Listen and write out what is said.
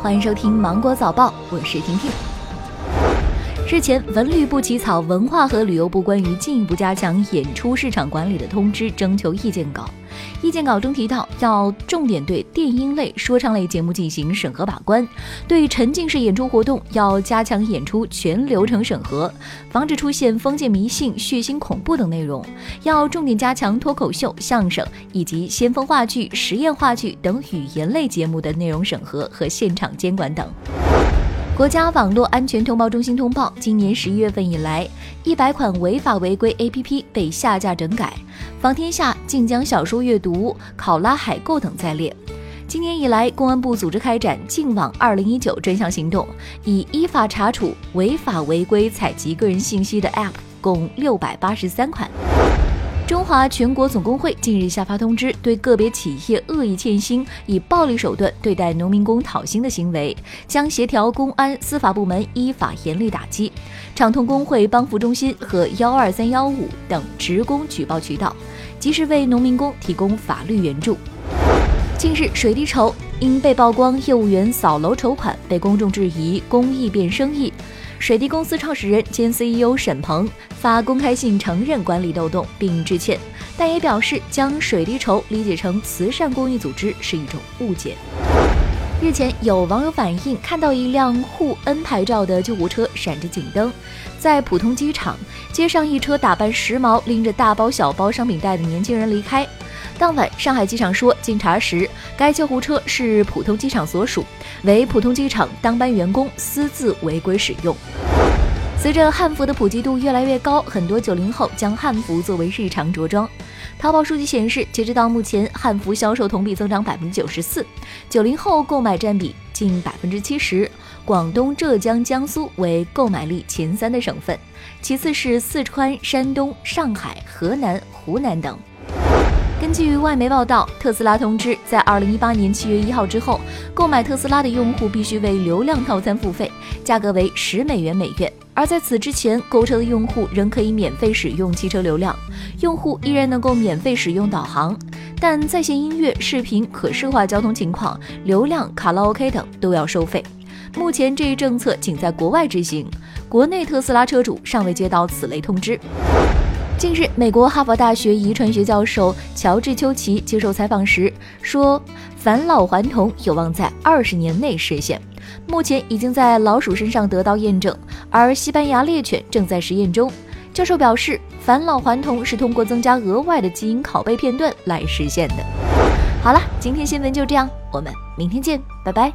欢迎收听《芒果早报》，我是婷婷。日前，文旅部起草《文化和旅游部关于进一步加强演出市场管理的通知》征求意见稿。意见稿中提到，要重点对电音类、说唱类节目进行审核把关；对沉浸式演出活动要加强演出全流程审核，防止出现封建迷信、血腥恐怖等内容；要重点加强脱口秀、相声以及先锋话剧、实验话剧等语言类节目的内容审核和现场监管等。国家网络安全通报中心通报，今年十一月份以来，一百款违法违规 APP 被下架整改，房天下、晋江小说阅读、考拉海购等在列。今年以来，公安部组织开展“净网二零一九”专项行动，已依法查处违法违规采集个人信息的 App 共六百八十三款。中华全国总工会近日下发通知，对个别企业恶意欠薪、以暴力手段对待农民工讨薪的行为，将协调公安、司法部门依法严厉打击，畅通工会帮扶中心和幺二三幺五等职工举报渠道，及时为农民工提供法律援助。近日，水滴筹因被曝光业务员扫楼筹款，被公众质疑公益变生意。水滴公司创始人兼 CEO 沈鹏发公开信承认管理漏洞并致歉，但也表示将水滴筹理解成慈善公益组织是一种误解。日前，有网友反映看到一辆沪 N 牌照的救护车闪着警灯，在浦东机场接上一车打扮时髦、拎着大包小包商品袋的年轻人离开。当晚，上海机场说，经查实，该救护车是浦东机场所属，为浦东机场当班员工私自违规使用。随着汉服的普及度越来越高，很多九零后将汉服作为日常着装。淘宝数据显示，截止到目前，汉服销售同比增长百分之九十四，九零后购买占比近百分之七十。广东、浙江、江苏为购买力前三的省份，其次是四川、山东、上海、河南、湖南等。根据外媒报道，特斯拉通知，在二零一八年七月一号之后，购买特斯拉的用户必须为流量套餐付费，价格为十美元每月。而在此之前，购车的用户仍可以免费使用汽车流量，用户依然能够免费使用导航，但在线音乐、视频、可视化交通情况、流量、卡拉 OK 等都要收费。目前这一政策仅在国外执行，国内特斯拉车主尚未接到此类通知。近日，美国哈佛大学遗传学教授乔治·丘奇接受采访时说：“返老还童有望在二十年内实现，目前已经在老鼠身上得到验证，而西班牙猎犬正在实验中。”教授表示，返老还童是通过增加额外的基因拷贝片段来实现的。好了，今天新闻就这样，我们明天见，拜拜。